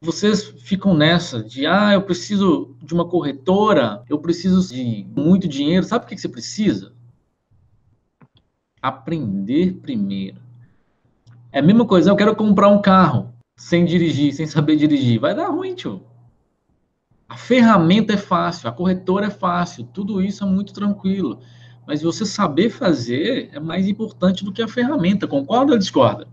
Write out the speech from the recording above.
vocês ficam nessa de, ah, eu preciso de uma corretora, eu preciso de muito dinheiro. Sabe o que você precisa? Aprender primeiro. É a mesma coisa, eu quero comprar um carro sem dirigir, sem saber dirigir. Vai dar ruim, tio. A ferramenta é fácil, a corretora é fácil, tudo isso é muito tranquilo. Mas você saber fazer é mais importante do que a ferramenta. Concorda ou discorda?